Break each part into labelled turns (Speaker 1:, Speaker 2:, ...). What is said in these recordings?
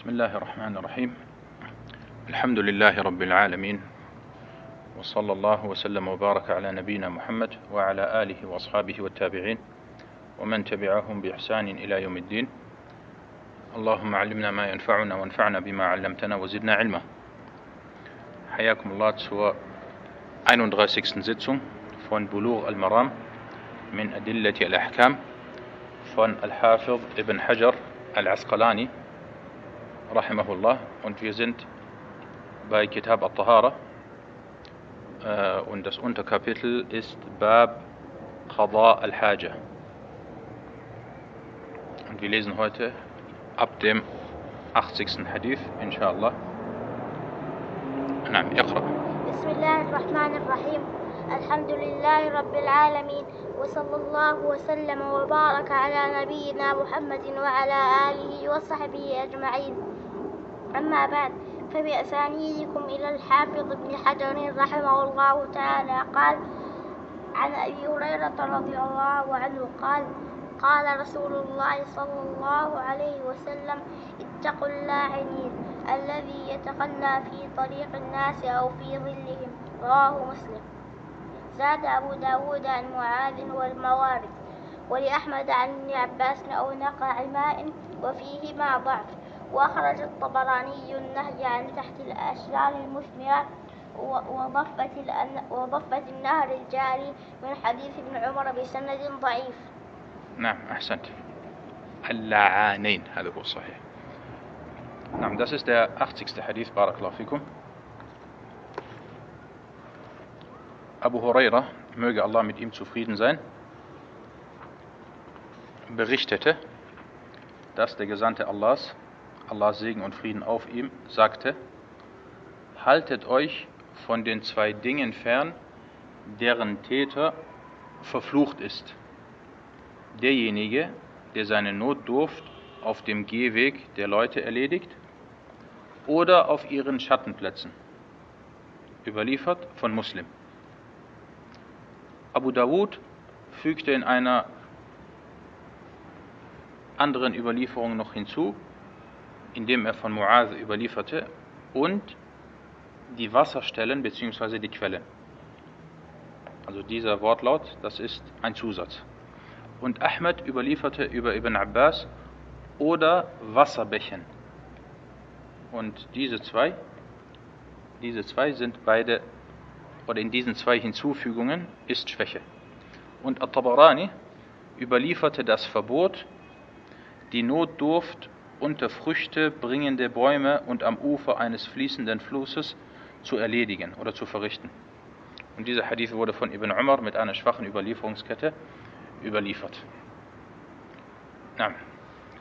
Speaker 1: بسم الله الرحمن الرحيم. الحمد لله رب العالمين. وصلى الله وسلم وبارك على نبينا محمد وعلى آله وأصحابه والتابعين ومن تبعهم بإحسان إلى يوم الدين. اللهم علمنا ما ينفعنا وانفعنا بما علمتنا وزدنا علما. حياكم الله zur 31. Sitzung von Bulugh al-Maram من أدلة الأحكام von Al-Hafiz ibn Hajar al-Asqalani. رحمه الله und wir sind bei Kitab al-Tahara äh, und das Unterkapitel ist Bab Qadha al-Haja. Und wir lesen heute ab dem 80. Hadith inshallah. نعم اقرأ
Speaker 2: بسم الله الرحمن الرحيم الحمد لله رب العالمين وصلى الله وسلم وبارك على نبينا محمد وعلى آله وصحبه أجمعين أما بعد فبأسانيدكم إلى الحافظ ابن حجر رحمه الله تعالى. قال عن أبي هريرة رضي الله عنه قال قال رسول الله صلى الله عليه وسلم اتقوا اللاعنين الذي يتخلى في طريق الناس أو في ظلهم. رواه مسلم. زاد أبو داود عن معاذ والموارد ولأحمد عن ابن عباس أو نقع ماء وفيهما ضعف. وأخرج الطبراني النهي عن تحت الأشجار المثمرة وضفة, النهر الجاري من حديث ابن عمر بسند ضعيف.
Speaker 1: نعم أحسنت. اللعانين هذا هو الصحيح نعم das ist der 80. Hadith Barakallahu fikum Abu Huraira, möge Allah mit ihm zufrieden sein, berichtete, dass der Gesandte Allahs, Allahs Segen und Frieden auf ihm, sagte, haltet euch von den zwei Dingen fern, deren Täter verflucht ist. Derjenige, der seine Notdurft auf dem Gehweg der Leute erledigt oder auf ihren Schattenplätzen. Überliefert von Muslim. Abu Dawud fügte in einer anderen Überlieferung noch hinzu, indem er von Muaz überlieferte und die Wasserstellen bzw. die Quellen. Also dieser Wortlaut, das ist ein Zusatz. Und Ahmed überlieferte über Ibn Abbas oder Wasserbächen. Und diese zwei, diese zwei sind beide, oder in diesen zwei Hinzufügungen ist Schwäche. Und At-Tabarani überlieferte das Verbot, die Notdurft unter Früchte bringende Bäume und am Ufer eines fließenden Flusses zu erledigen oder zu verrichten. Und dieser Hadith wurde von Ibn Umar mit einer schwachen Überlieferungskette überliefert. Na,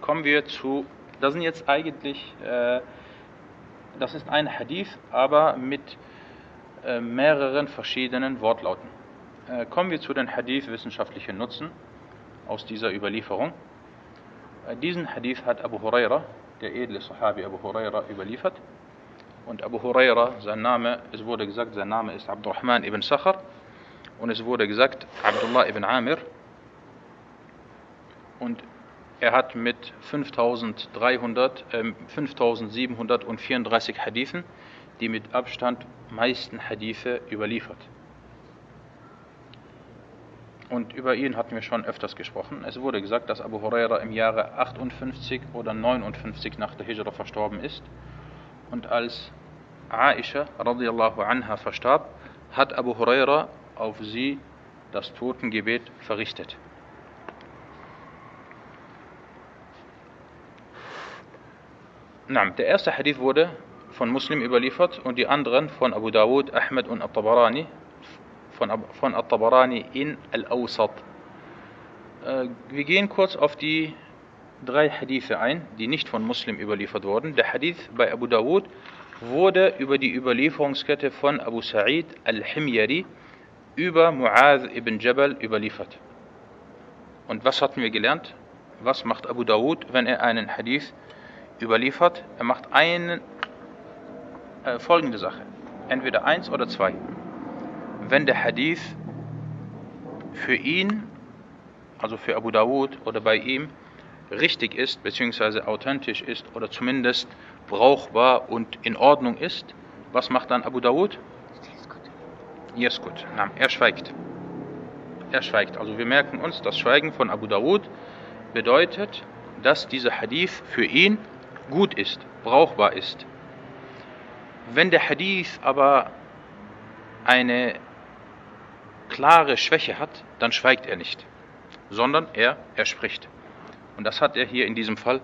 Speaker 1: kommen wir zu, das sind jetzt eigentlich, äh, das ist ein Hadith, aber mit äh, mehreren verschiedenen Wortlauten. Äh, kommen wir zu den Hadith wissenschaftlichen Nutzen aus dieser Überlieferung. Diesen Hadith hat Abu Huraira, der edle Sahabi Abu Huraira, überliefert. Und Abu Huraira, sein Name, es wurde gesagt, sein Name ist Abdurrahman ibn Sakhar. Und es wurde gesagt, Abdullah ibn Amir. Und er hat mit 5300, äh, 5734 Hadithen die mit Abstand meisten Hadithe überliefert. Und über ihn hatten wir schon öfters gesprochen. Es wurde gesagt, dass Abu Huraira im Jahre 58 oder 59 nach der Hijra verstorben ist. Und als Aisha radiallahu anha verstarb, hat Abu Huraira auf sie das Totengebet verrichtet. Der erste Hadith wurde von Muslim überliefert und die anderen von Abu Dawud, Ahmed und At-Tabarani von, At-Tabarani in Al-Awsat. Äh, wir gehen kurz auf die drei Hadithe ein, die nicht von Muslim überliefert wurden. Der Hadith bei Abu Dawud wurde über die Überlieferungskette von Abu Sa'id Al-Himyari über Mu'adh ibn Jabal überliefert. Und was hatten wir gelernt? Was macht Abu Dawud, wenn er einen Hadith überliefert? Er macht einen äh, folgende Sache. Entweder eins oder zwei. Wenn der Hadith für ihn, also für Abu Dawud oder bei ihm, richtig ist, beziehungsweise authentisch ist oder zumindest brauchbar und in Ordnung ist, was macht dann Abu Dawud? Yeskut. Er schweigt. Er schweigt. Also wir merken uns, das Schweigen von Abu Dawud bedeutet, dass dieser Hadith für ihn gut ist, brauchbar ist. Wenn der Hadith aber eine klare Schwäche hat, dann schweigt er nicht, sondern er, er spricht. Und das hat er hier in diesem Fall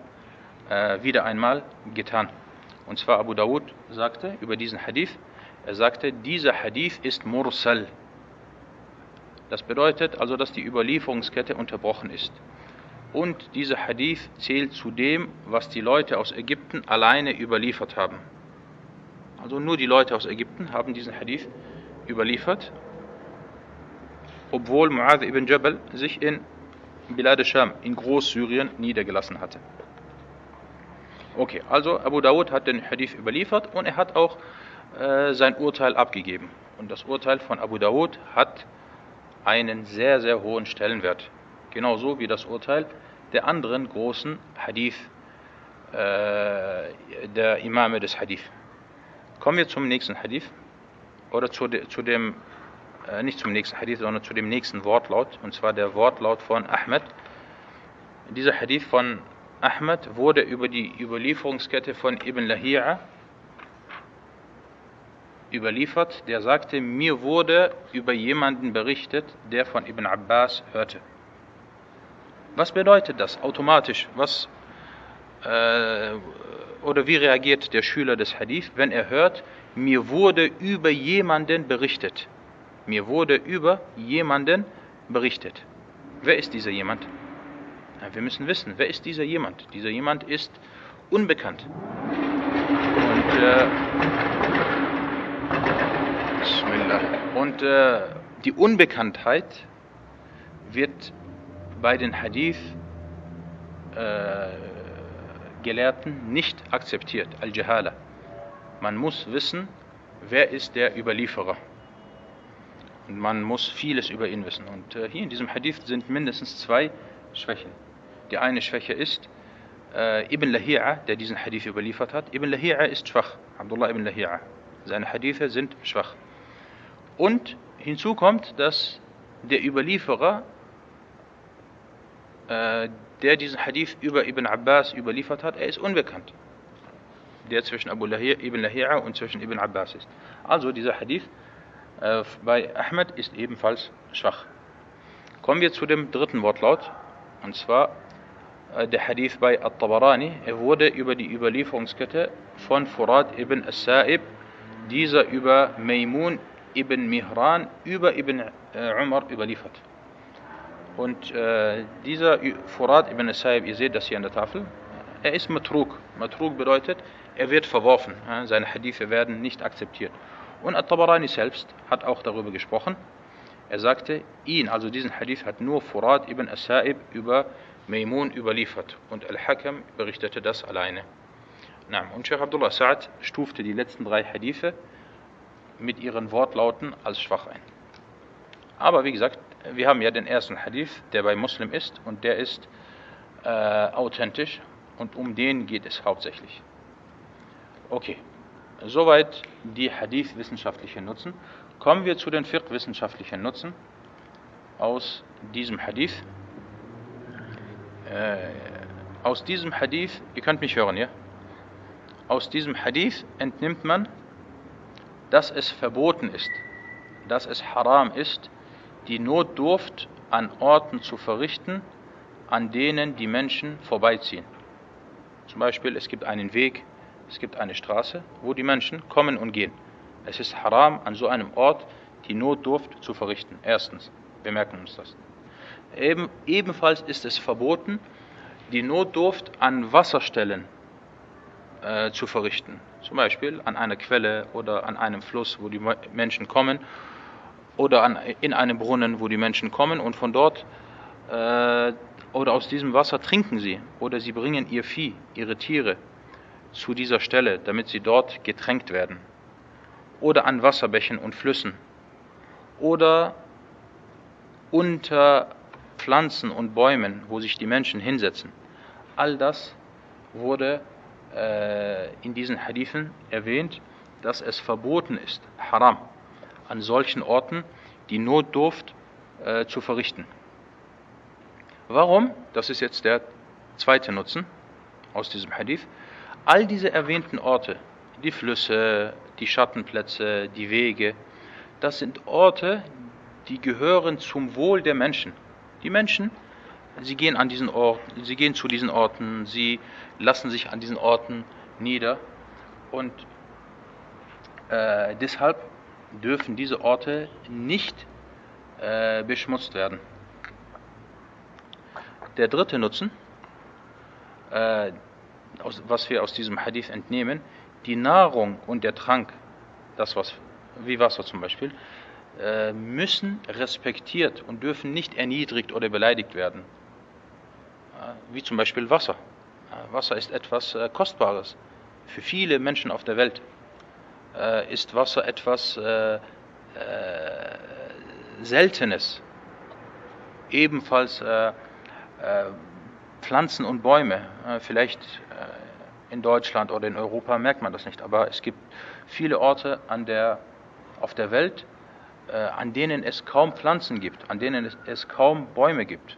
Speaker 1: äh, wieder einmal getan. Und zwar Abu Dawud sagte über diesen Hadith, er sagte, dieser Hadith ist Mursal. Das bedeutet also, dass die Überlieferungskette unterbrochen ist. Und dieser Hadith zählt zu dem, was die Leute aus Ägypten alleine überliefert haben. Also nur die Leute aus Ägypten haben diesen Hadith überliefert, obwohl Mu'adh ibn Jabal sich in Bilad al-Sham, in Großsyrien, niedergelassen hatte. Okay, also Abu Dawud hat den Hadith überliefert und er hat auch äh, sein Urteil abgegeben. Und das Urteil von Abu Dawud hat einen sehr, sehr hohen Stellenwert. Genauso wie das Urteil der anderen großen Hadith, äh, der Imame des Hadith. Kommen wir zum nächsten Hadith. Oder zu, de, zu dem, äh, nicht zum nächsten Hadith, sondern zu dem nächsten Wortlaut. Und zwar der Wortlaut von Ahmed. Dieser Hadith von Ahmed wurde über die Überlieferungskette von Ibn Lahia überliefert, der sagte, mir wurde über jemanden berichtet, der von Ibn Abbas hörte. Was bedeutet das automatisch? Was äh, oder wie reagiert der Schüler des Hadith, wenn er hört, mir wurde über jemanden berichtet? Mir wurde über jemanden berichtet. Wer ist dieser jemand? Wir müssen wissen, wer ist dieser jemand? Dieser jemand ist unbekannt. Und äh, und äh, die Unbekanntheit wird bei den Hadith-Gelehrten äh, nicht akzeptiert, Al-Jahala. Man muss wissen, wer ist der Überlieferer. Und man muss vieles über ihn wissen. Und äh, hier in diesem Hadith sind mindestens zwei Schwächen. Die eine Schwäche ist äh, Ibn Lahi'a, der diesen Hadith überliefert hat. Ibn Lahi'a ist schwach. Abdullah ibn Lahi'a. Seine Hadithe sind schwach. Und hinzu kommt, dass der Überlieferer, äh, der diesen Hadith über Ibn Abbas überliefert hat, er ist unbekannt. Der zwischen Abu Lahir, Ibn Lahira und zwischen Ibn Abbas ist. Also dieser Hadith äh, bei Ahmed ist ebenfalls schwach. Kommen wir zu dem dritten Wortlaut, und zwar äh, der Hadith bei At-Tabarani. Er wurde über die Überlieferungskette von Furad ibn As-Sa'ib, dieser über Maimun ibn Mihran über Ibn äh, Umar überliefert. Und dieser Furat ibn Saib, ihr seht das hier an der Tafel, er ist Matruk. Matruk bedeutet, er wird verworfen. Seine Hadithe werden nicht akzeptiert. Und At-Tabarani selbst hat auch darüber gesprochen. Er sagte, ihn, also diesen Hadith, hat nur Furat ibn As-Sa'ib über Maimun überliefert. Und Al-Hakam berichtete das alleine. Und Sheikh Abdullah Sa'ad stufte die letzten drei Hadithe mit ihren Wortlauten als schwach ein. Aber wie gesagt, wir haben ja den ersten Hadith, der bei Muslim ist und der ist äh, authentisch und um den geht es hauptsächlich. Okay, soweit die Hadith-wissenschaftlichen Nutzen. Kommen wir zu den Fiqh-wissenschaftlichen Nutzen aus diesem Hadith. Äh, aus diesem Hadith, ihr könnt mich hören, ja? Aus diesem Hadith entnimmt man, dass es verboten ist, dass es haram ist, die Notdurft an Orten zu verrichten, an denen die Menschen vorbeiziehen. Zum Beispiel, es gibt einen Weg, es gibt eine Straße, wo die Menschen kommen und gehen. Es ist haram, an so einem Ort die Notdurft zu verrichten. Erstens, wir merken uns das. Eben, ebenfalls ist es verboten, die Notdurft an Wasserstellen äh, zu verrichten. Zum Beispiel an einer Quelle oder an einem Fluss, wo die Menschen kommen, oder an, in einem Brunnen, wo die Menschen kommen und von dort äh, oder aus diesem Wasser trinken sie oder sie bringen ihr Vieh, ihre Tiere zu dieser Stelle, damit sie dort getränkt werden. Oder an Wasserbächen und Flüssen. Oder unter Pflanzen und Bäumen, wo sich die Menschen hinsetzen. all das wurde äh, in diesen Hadithen erwähnt, dass es verboten ist, haram, an solchen Orten die Notdurft äh, zu verrichten. Warum? Das ist jetzt der zweite Nutzen aus diesem Hadith. All diese erwähnten Orte, die Flüsse, die Schattenplätze, die Wege, das sind Orte, die gehören zum Wohl der Menschen. Die Menschen, sie gehen an diesen Orten, sie gehen zu diesen Orten, sie lassen sich an diesen Orten nieder und äh, deshalb dürfen diese Orte nicht äh, beschmutzt werden. Der dritte Nutzen, äh, aus, was wir aus diesem Hadith entnehmen, die Nahrung und der Trank, das was, wie Wasser zum Beispiel, äh, müssen respektiert und dürfen nicht erniedrigt oder beleidigt werden. Äh, wie zum Beispiel Wasser. Äh, Wasser ist etwas äh, Kostbares. Für viele Menschen auf der Welt äh, ist Wasser etwas Seltenes. Ebenfalls Pflanzen und Bäume. vielleicht in Deutschland oder in Europa merkt man das nicht, aber es gibt viele Orte an der, auf der Welt, an denen es kaum Pflanzen gibt, an denen es, es kaum Bäume gibt.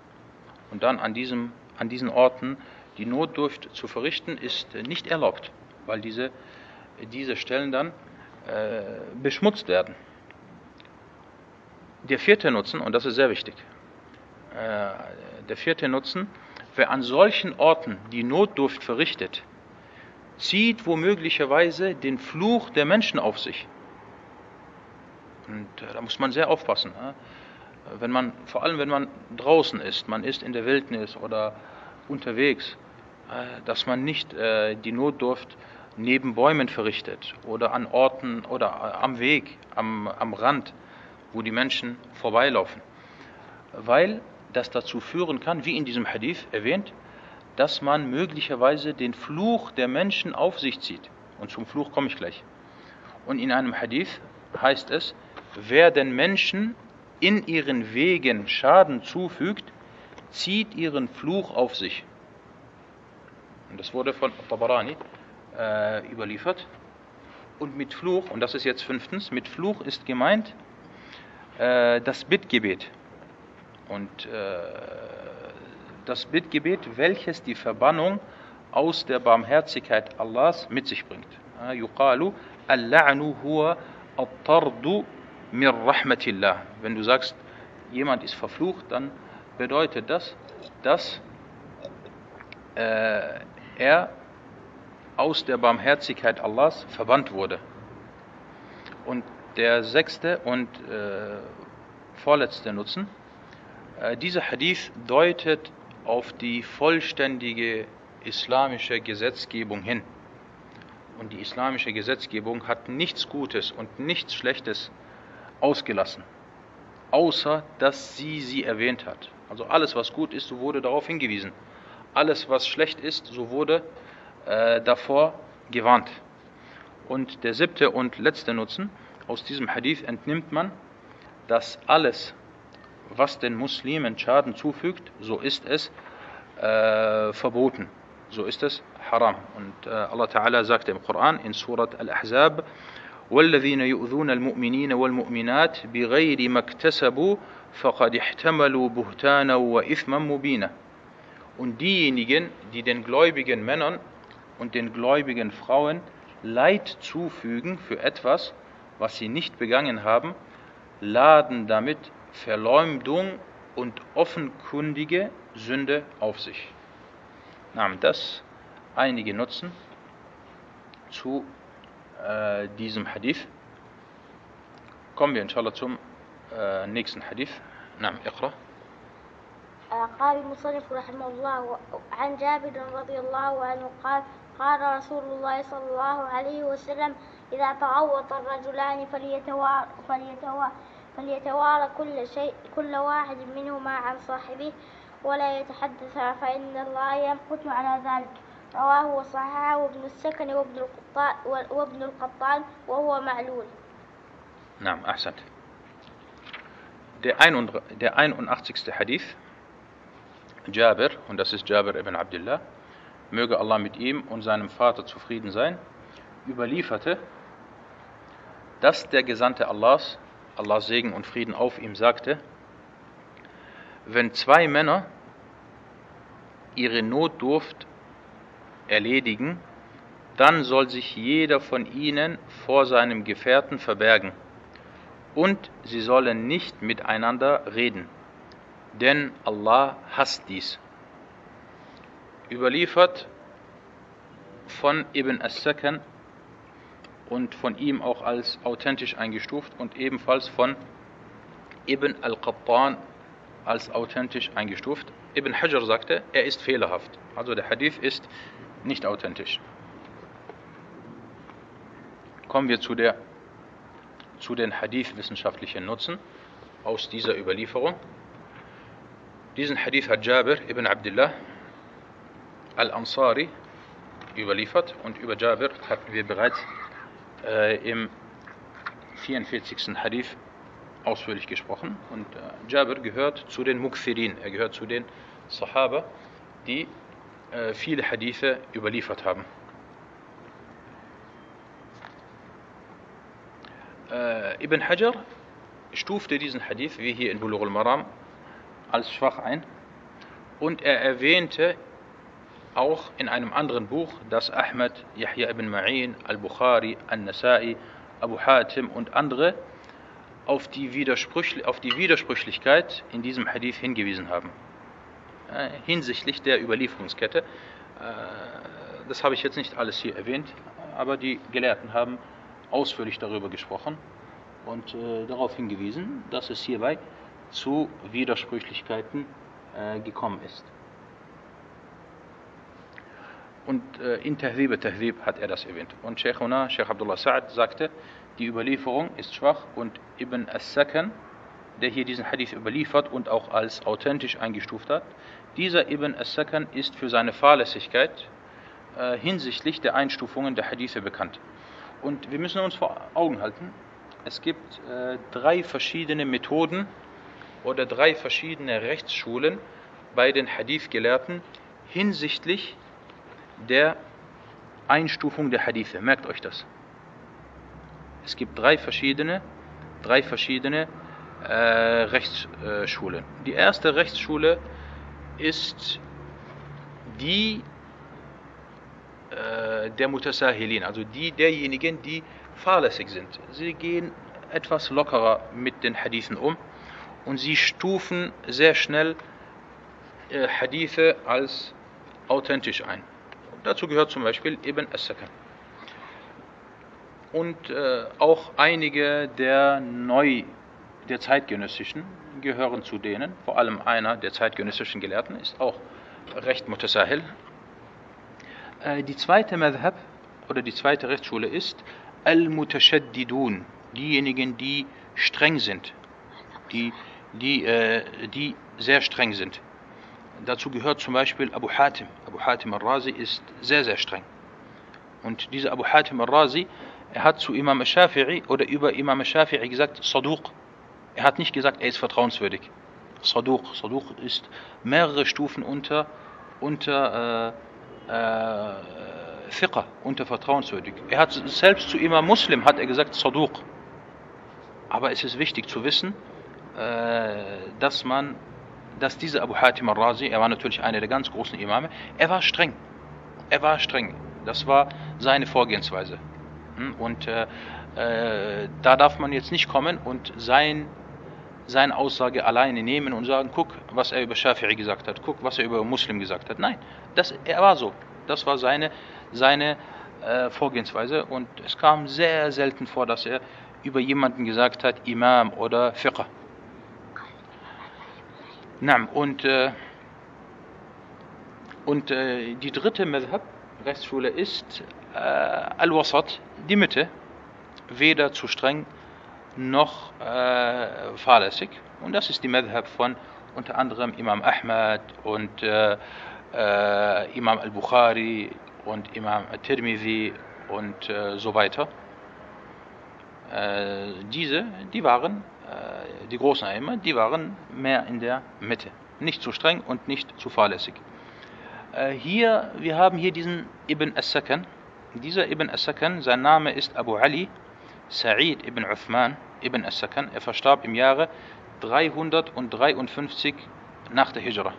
Speaker 1: Und dann an, diesem, an diesen Orten die Notdurft zu verrichten, ist nicht erlaubt, weil diese, diese Stellen dann äh, beschmutzt werden. Der vierte Nutzen, und das ist sehr wichtig, äh, der vierte Nutzen, wer an solchen Orten die Notdurft verrichtet, zieht womöglicherweise den Fluch der Menschen auf sich. Und äh, da muss man sehr aufpassen. Ja? Wenn man, vor allem wenn man draußen ist, man ist in der Wildnis oder unterwegs, äh, dass man nicht äh, die Notdurft neben Bäumen verrichtet oder an Orten oder am Weg, am, am Rand, wo die Menschen vorbeilaufen. Weil das dazu führen kann, wie in diesem Hadith erwähnt, dass man möglicherweise den Fluch der Menschen auf sich zieht. Und zum Fluch komme ich gleich. Und in einem Hadith heißt es, wer den Menschen in ihren Wegen Schaden zufügt, zieht ihren Fluch auf sich. Und das wurde von Tabarani äh, überliefert. Und mit Fluch, und das ist jetzt fünftens, mit Fluch ist gemeint äh, das Bittgebet. Und äh, das Bittgebet, welches die Verbannung aus der Barmherzigkeit Allahs mit sich bringt. Wenn du sagst, jemand ist verflucht, dann bedeutet das, dass äh, er aus der Barmherzigkeit Allahs verbannt wurde. Und der sechste und äh, vorletzte Nutzen, dieser Hadith deutet auf die vollständige islamische Gesetzgebung hin. Und die islamische Gesetzgebung hat nichts Gutes und nichts Schlechtes ausgelassen, außer dass sie sie erwähnt hat. Also alles, was gut ist, so wurde darauf hingewiesen alles, was schlecht ist, so wurde äh, davor gewarnt. Und der siebte und letzte Nutzen, aus diesem Hadith entnimmt man, dass alles, was den Muslimen Schaden zufügt, so ist es äh, verboten. So ist es haram. Und äh, Allah Ta'ala sagt im Koran in Surat Al-Ahzab, والذين يؤذون المؤمنين والمؤمنات بغير ما اكتسبوا فقد احتملوا بهتانا وإثما مبينا und diejenigen, die den gläubigen Männern und den gläubigen Frauen Leid zufügen für etwas, was sie nicht begangen haben, laden damit Verleumdung und offenkundige Sünde auf sich. Nahm das einige Nutzen zu äh, diesem Hadith. Kommen wir inshallah zum äh, nächsten Hadith. Naam, Iqra.
Speaker 2: قال المصنف رحمه الله عن جابر رضي الله عنه قال قال رسول الله صلى الله عليه وسلم إذا تغوط الرجلان فليتوارى, فليتوارى, فليتوارى كل, شيء كل واحد منهما عن صاحبه ولا يتحدث فإن الله يمقت على ذلك رواه وصححه ابن السكن وابن القطان, وابن القطان وهو معلول
Speaker 1: نعم أحسنت Der, 81. Hadith Jabir, und das ist Jabir ibn Abdullah, möge Allah mit ihm und seinem Vater zufrieden sein, überlieferte, dass der Gesandte Allahs, Allahs Segen und Frieden auf ihm, sagte, wenn zwei Männer ihre Notdurft erledigen, dann soll sich jeder von ihnen vor seinem Gefährten verbergen, und sie sollen nicht miteinander reden, denn Allah hasst dies. Überliefert von Ibn as-Sakan und von ihm auch als authentisch eingestuft und ebenfalls von Ibn al-Qattan als authentisch eingestuft. Ibn Hajar sagte, er ist fehlerhaft. Also der Hadith ist nicht authentisch. Kommen wir zu, der, zu den Hadith-wissenschaftlichen Nutzen aus dieser Überlieferung. Diesen Hadith hat Jabir ibn Abdullah al-Ansari überliefert und über Jabir hatten wir bereits äh, im 44. Hadith ausführlich gesprochen. Und äh, Jabir gehört zu den Mukthirin, er gehört zu den Sahaba, die äh, viele Hadithe überliefert haben. Äh, Ibn Hajar stufte diesen Hadith, wie hier in Bulugh al-Maram, als schwach ein und er erwähnte auch in einem anderen Buch, dass Ahmed, Yahya ibn Ma'in, Al-Bukhari, An-Nasai, Abu Hatim und andere auf die, auf die Widersprüchlichkeit in diesem Hadith hingewiesen haben. Äh, hinsichtlich der Überlieferungskette. Äh, das habe ich jetzt nicht alles hier erwähnt, aber die Gelehrten haben ausführlich darüber gesprochen und äh, darauf hingewiesen, dass es hierbei zu Widersprüchlichkeiten äh, gekommen ist. Und äh, in Tahdhib Tahdhib hat er das erwähnt. Und Sheikhuna, Sheikh Abdullah Sa'ad sagte, die Überlieferung ist schwach und Ibn as-Sakan, der hier diesen Hadith überliefert und auch als authentisch eingestuft hat, dieser Ibn as-Sakan ist für seine Fahrlässigkeit äh, hinsichtlich der Einstufungen der Hadithe bekannt. Und wir müssen uns vor Augen halten, es gibt äh, drei verschiedene Methoden oder drei verschiedene Rechtsschulen bei den Hadith-Gelehrten hinsichtlich der Einstufung der Hadithe. Merkt euch das. Es gibt drei verschiedene, drei verschiedene äh, Rechtsschulen. Die erste Rechtsschule ist die äh, der Mutasahilin, also die derjenigen, die fahrlässig sind. Sie gehen etwas lockerer mit den Hadithen um und sie stufen sehr schnell äh, Hadithe als authentisch ein. Dazu gehört zum Beispiel Ibn as-Sakan. Und äh, auch einige der neu, der zeitgenössischen gehören zu denen, vor allem einer der zeitgenössischen Gelehrten ist auch recht mutasahil. Äh, die zweite Madhab oder die zweite Rechtsschule ist Al-Mutashaddidun, diejenigen, die streng sind, die, die, äh, die sehr streng sind. Dazu gehört zum Beispiel Abu Hatim. Abu Hatim al-Razi ist sehr, sehr streng. Und dieser Abu Hatim al-Razi, er hat zu Imam al-Shafi'i oder über Imam al-Shafi'i gesagt, Saduq. Er hat nicht gesagt, er ist vertrauenswürdig. Saduq. Saduq ist mehrere Stufen unter, unter äh, äh, Fiqh, unter vertrauenswürdig. Er hat selbst zu Imam Muslim hat er gesagt, Saduq. Aber es ist wichtig zu wissen, äh, dass man dass dieser Abu Hatim al-Razi, er war natürlich einer der ganz großen Imame, er war streng. Er war streng. Das war seine Vorgehensweise. Hm? Und äh, äh, da darf man jetzt nicht kommen und sein, seine Aussage alleine nehmen und sagen, guck, was er über Shafi'i gesagt hat, guck, was er über Muslim gesagt hat. Nein, das, er war so. Das war seine, seine äh, Vorgehensweise und es kam sehr selten vor, dass er über jemanden gesagt hat, Imam oder Fiqh. Na, und, äh, und äh, die dritte Madhab, Rechtsschule, ist äh, Al-Wasat, die Mitte, weder zu streng noch äh, fahrlässig. Und das ist die Madhab von unter anderem Imam Ahmad und äh, äh, Imam Al-Bukhari und Imam Al-Tirmidhi und so weiter. Diese, die waren die großen Eimer, die waren mehr in der Mitte. Nicht zu streng und nicht zu fahrlässig. Äh, hier, wir haben hier diesen Ibn as-Sakan. Dieser Ibn as-Sakan, sein Name ist Abu Ali Sa'id ibn Uthman ibn as-Sakan. Er verstarb im Jahre 353 nach der Hijra.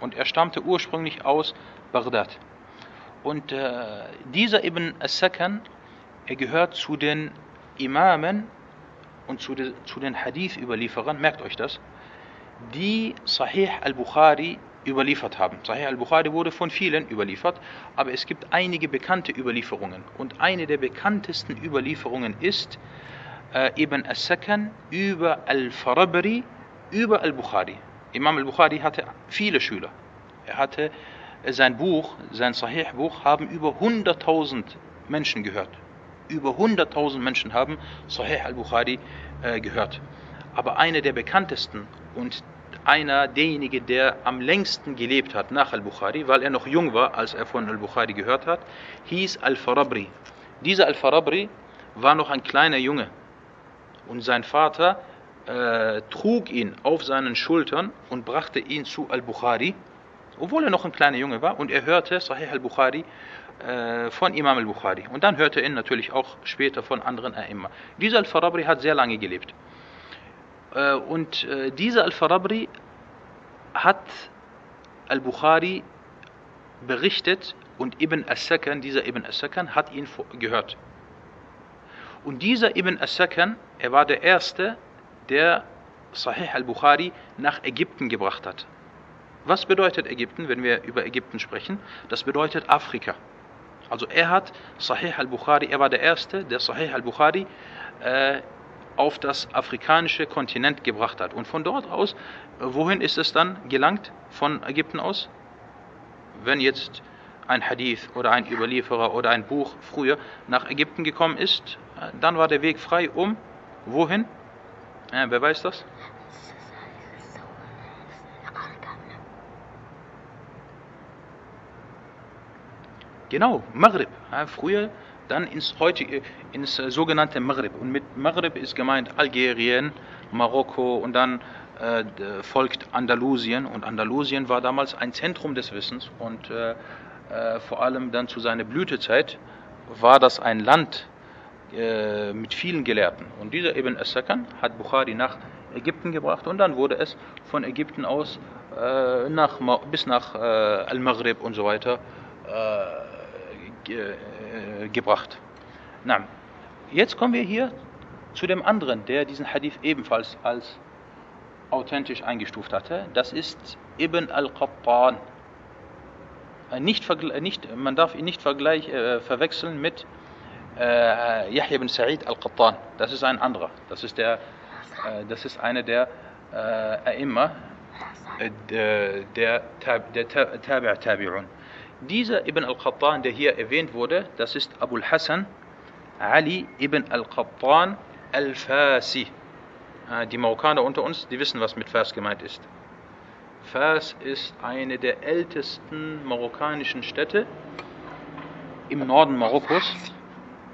Speaker 1: Und er stammte ursprünglich aus Bagdad. Und äh, dieser Ibn as-Sakan, er gehört zu den Imamen und zu, de, zu den Hadith-Überlieferern, merkt euch das, die Sahih al-Bukhari überliefert haben. Sahih al-Bukhari wurde von vielen überliefert, aber es gibt einige bekannte Überlieferungen. Und eine der bekanntesten Überlieferungen ist äh, Ibn as-Sakan über al-Farabri, über al-Bukhari. Imam al-Bukhari hatte viele Schüler. Er hatte äh, sein Buch, sein Sahih-Buch, haben über 100.000 Menschen gehört. Über 100.000 Menschen haben Sahih al-Bukhari äh, gehört. Aber eine der bekanntesten und einer derjenige, der am längsten gelebt hat nach al-Bukhari, weil er noch jung war, als er von al-Bukhari gehört hat, hieß al-Farabri. Dieser al-Farabri war noch ein kleiner Junge und sein Vater äh, trug ihn auf seinen Schultern und brachte ihn zu al-Bukhari, obwohl er noch ein kleiner Junge war und er hörte Sahih al-Bukhari von Imam al-Bukhari. Und dann hörte er natürlich auch später von anderen A'imma. Dieser al-Farabri hat sehr lange gelebt. Äh, und äh, dieser Al-Farabri hat Al-Bukhari berichtet und Ibn As-Sakan, dieser Ibn As-Sakan, hat ihn gehört. Und dieser Ibn As-Sakan, er war der Erste, der Sahih al-Bukhari nach Ägypten gebracht hat. Was bedeutet Ägypten, wenn wir über Ägypten sprechen? Das bedeutet Afrika. Also er hat Sahih al-Bukhari, er war der Erste, der Sahih al-Bukhari äh, auf das afrikanische Kontinent gebracht hat. Und von dort aus, wohin ist es dann gelangt? Von Ägypten aus? Wenn jetzt ein Hadith oder ein Überlieferer oder ein Buch früher nach Ägypten gekommen ist, dann war der Weg frei um wohin? Ja, wer weiß das? Genau, Maghrib. Ja, früher dann ins heutige, ins äh, sogenannte Maghrib. Und mit Maghrib ist gemeint Algerien, Marokko und dann äh, folgt Andalusien. Und Andalusien war damals ein Zentrum des Wissens und äh, äh, vor allem dann zu seiner Blütezeit war das ein Land äh, mit vielen Gelehrten. Und dieser Ibn as-Sakan hat Bukhari nach Ägypten gebracht und dann wurde es von Ägypten aus äh, nach, bis nach Al-Maghrib und so weiter äh, gebracht. Na, jetzt kommen wir hier zu dem anderen, der diesen Hadith ebenfalls als authentisch eingestuft hatte. Das ist Ibn al-Qattan. Äh, nicht, nicht, man darf ihn nicht vergleich, äh, verwechseln mit äh, Yahya ibn Sa'id al-Qattan. Das ist ein anderer. Das ist, der, äh, das ist einer der äh, äh, der, der, der Tabi' Tabi'un. Dieser Ibn al-Qattan, der hier erwähnt wurde, das ist Abul Hassan Ali ibn al-Qattan al-Fasi. Die Marokkaner unter uns, die wissen, was mit Fas gemeint ist. Fas ist eine der ältesten marokkanischen Städte im Norden Marokkos.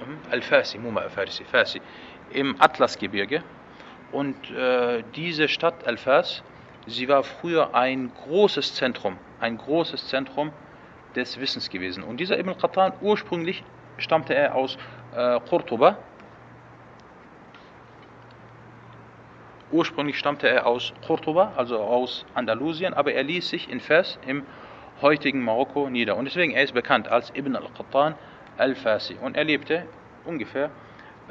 Speaker 1: Hm? Al-Fasi, Muma al-Farisi, Fasi, im Atlasgebirge. Und äh, diese Stadt Al-Fas, sie war früher ein großes Zentrum, ein großes Zentrum des Wissens gewesen. Und dieser Ibn Qattan, ursprünglich stammte er aus äh, Cordoba. Ursprünglich stammte er aus Cordoba, also aus Andalusien, aber er ließ sich in Fes im heutigen Marokko nieder. Und deswegen er ist bekannt als Ibn al-Qattan al-Fasi. Und er lebte ungefähr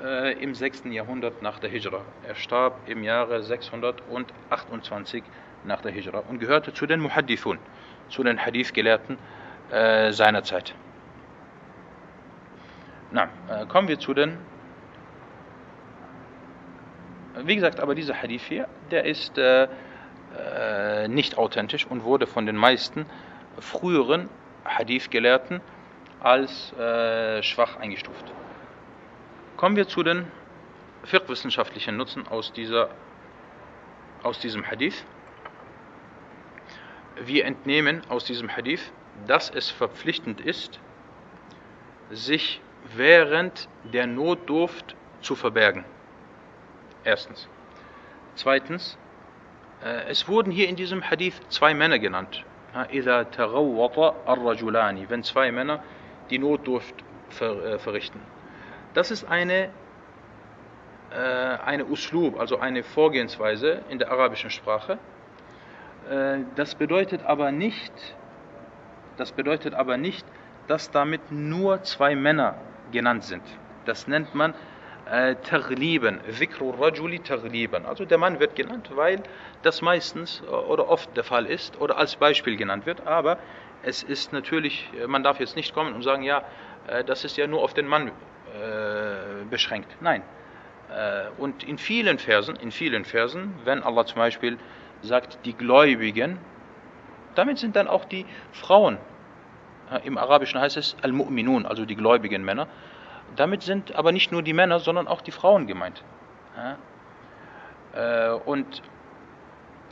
Speaker 1: äh, im 6. Jahrhundert nach der Hijra. Er starb im Jahre 628 nach der Hijra und gehörte zu den Muhaddithun, zu den Hadith-Gelehrten äh, seiner Zeit. Na, äh, kommen wir zu den. Wie gesagt, aber dieser Hadith hier, der ist äh, äh, nicht authentisch und wurde von den meisten früheren Hadith-Gelehrten als äh, schwach eingestuft. Kommen wir zu den fiqh-wissenschaftlichen Nutzen aus, dieser, aus diesem Hadith. Wir entnehmen aus diesem Hadith, dass es verpflichtend ist, sich während der Notdurft zu verbergen. Erstens. Zweitens, äh, es wurden hier in diesem Hadith zwei Männer genannt. Wenn zwei Männer die Notdurft äh, verrichten. Das ist eine, äh, eine Uslub, also eine Vorgehensweise in der arabischen Sprache. Das bedeutet aber nicht, das bedeutet aber nicht, dass damit nur zwei Männer genannt sind. Das nennt man äh, Tagliben, Zikru Rajuli Tagliben. Also der Mann wird genannt, weil das meistens äh, oder oft der Fall ist oder als Beispiel genannt wird. Aber es ist natürlich, äh, man darf jetzt nicht kommen und sagen, ja, äh, das ist ja nur auf den Mann beschränkt. Nein. Und in vielen Versen, in vielen Versen, wenn Allah zum Beispiel sagt, die Gläubigen, damit sind dann auch die Frauen. Im Arabischen heißt es Al-Mu'minun, also die gläubigen Männer. Damit sind aber nicht nur die Männer, sondern auch die Frauen gemeint. Äh, und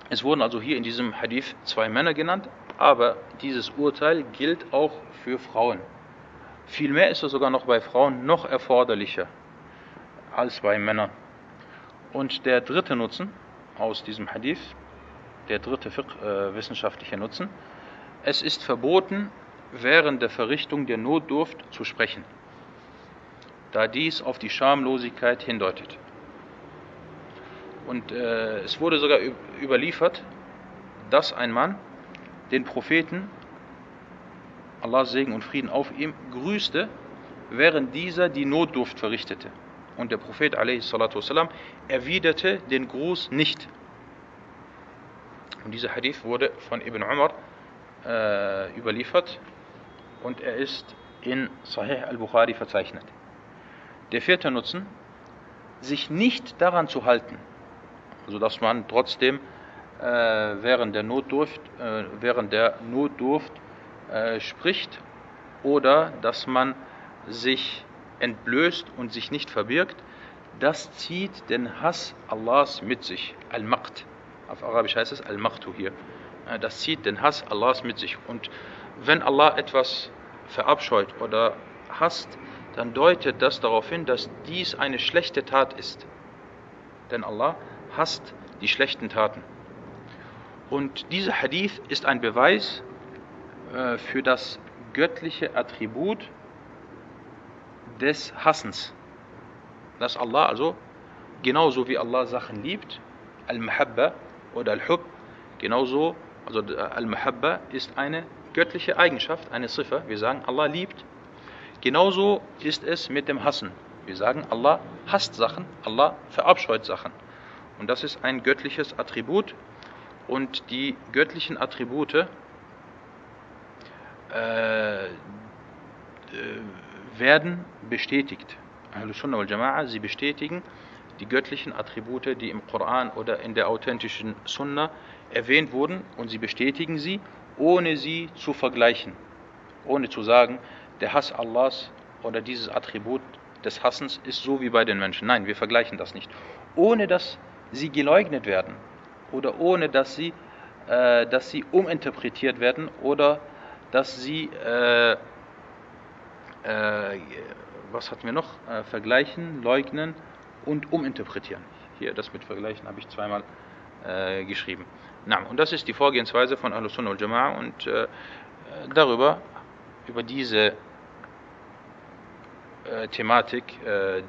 Speaker 1: es wurden also hier in diesem Hadith zwei Männer genannt, aber dieses Urteil gilt auch für Frauen. Vielmehr ist es sogar noch bei Frauen noch erforderlicher als bei Männern. Und der dritte Nutzen aus diesem Hadith, der dritte äh, wissenschaftliche Nutzen, es ist verboten, während der Verrichtung der Notdurft zu sprechen da dies auf die Schamlosigkeit hindeutet. Und äh, es wurde sogar überliefert, dass ein Mann den Propheten, Allahs Segen und Frieden auf ihm, grüßte, während dieser die Notdurft verrichtete. Und der Prophet والسلام, erwiderte den Gruß nicht. Und dieser Hadith wurde von Ibn Umar äh, überliefert und er ist in Sahih al-Bukhari verzeichnet. Der vierte Nutzen, sich nicht daran zu halten, also dass man trotzdem äh, während der Notdurft, äh, während der Notdurft äh, spricht oder dass man sich entblößt und sich nicht verbirgt, das zieht den Hass Allahs mit sich. Al-Maqt. Auf Arabisch heißt es Al-Maqtu hier. Äh, das zieht den Hass Allahs mit sich. Und wenn Allah etwas verabscheut oder hasst, dann deutet das darauf hin, dass dies eine schlechte Tat ist. Denn Allah hasst die schlechten Taten. Und dieser Hadith ist ein Beweis äh, für das göttliche Attribut des Hassens. Dass Allah also, genauso wie Allah Sachen liebt, Al-Mahabba oder Al-Hub, genauso, also äh, Al-Mahabba ist eine göttliche Eigenschaft, eine Ziffer. Wir sagen, Allah liebt Genauso ist es mit dem Hassen. Wir sagen, Allah hasst Sachen, Allah verabscheut Sachen. Und das ist ein göttliches Attribut. Und die göttlichen Attribute äh, werden bestätigt. Ahl-Sunnah wal Jama'a, sie bestätigen die göttlichen Attribute, die im Koran oder in der authentischen Sunna erwähnt wurden und sie bestätigen sie, ohne sie zu vergleichen. Ohne zu sagen, der Hass Allahs oder dieses Attribut des Hassens ist so wie bei den Menschen. Nein, wir vergleichen das nicht. Ohne dass sie geleugnet werden oder ohne dass sie, äh, dass sie uminterpretiert werden oder dass sie, äh, äh, was hatten wir noch? Äh, vergleichen, leugnen und uminterpretieren. Hier, das mit Vergleichen habe ich zweimal äh, geschrieben. Na, und das ist die Vorgehensweise von Ahlus-Sunnah und Jama'a und äh, darüber über diese äh, Thematik, äh,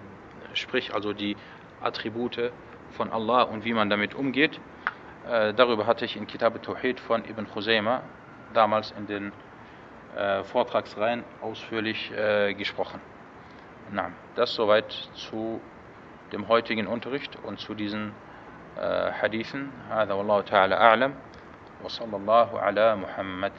Speaker 1: sprich also die Attribute von Allah und wie man damit umgeht. Äh, darüber hatte ich in Kitab Tawhid von Ibn Khuzaymah damals in den Vortragsreihen ausführlich gesprochen. Na, das soweit zu dem heutigen Unterricht und zu diesen äh, Hadithen. هذا والله تعالى أعلم وصلى الله على محمد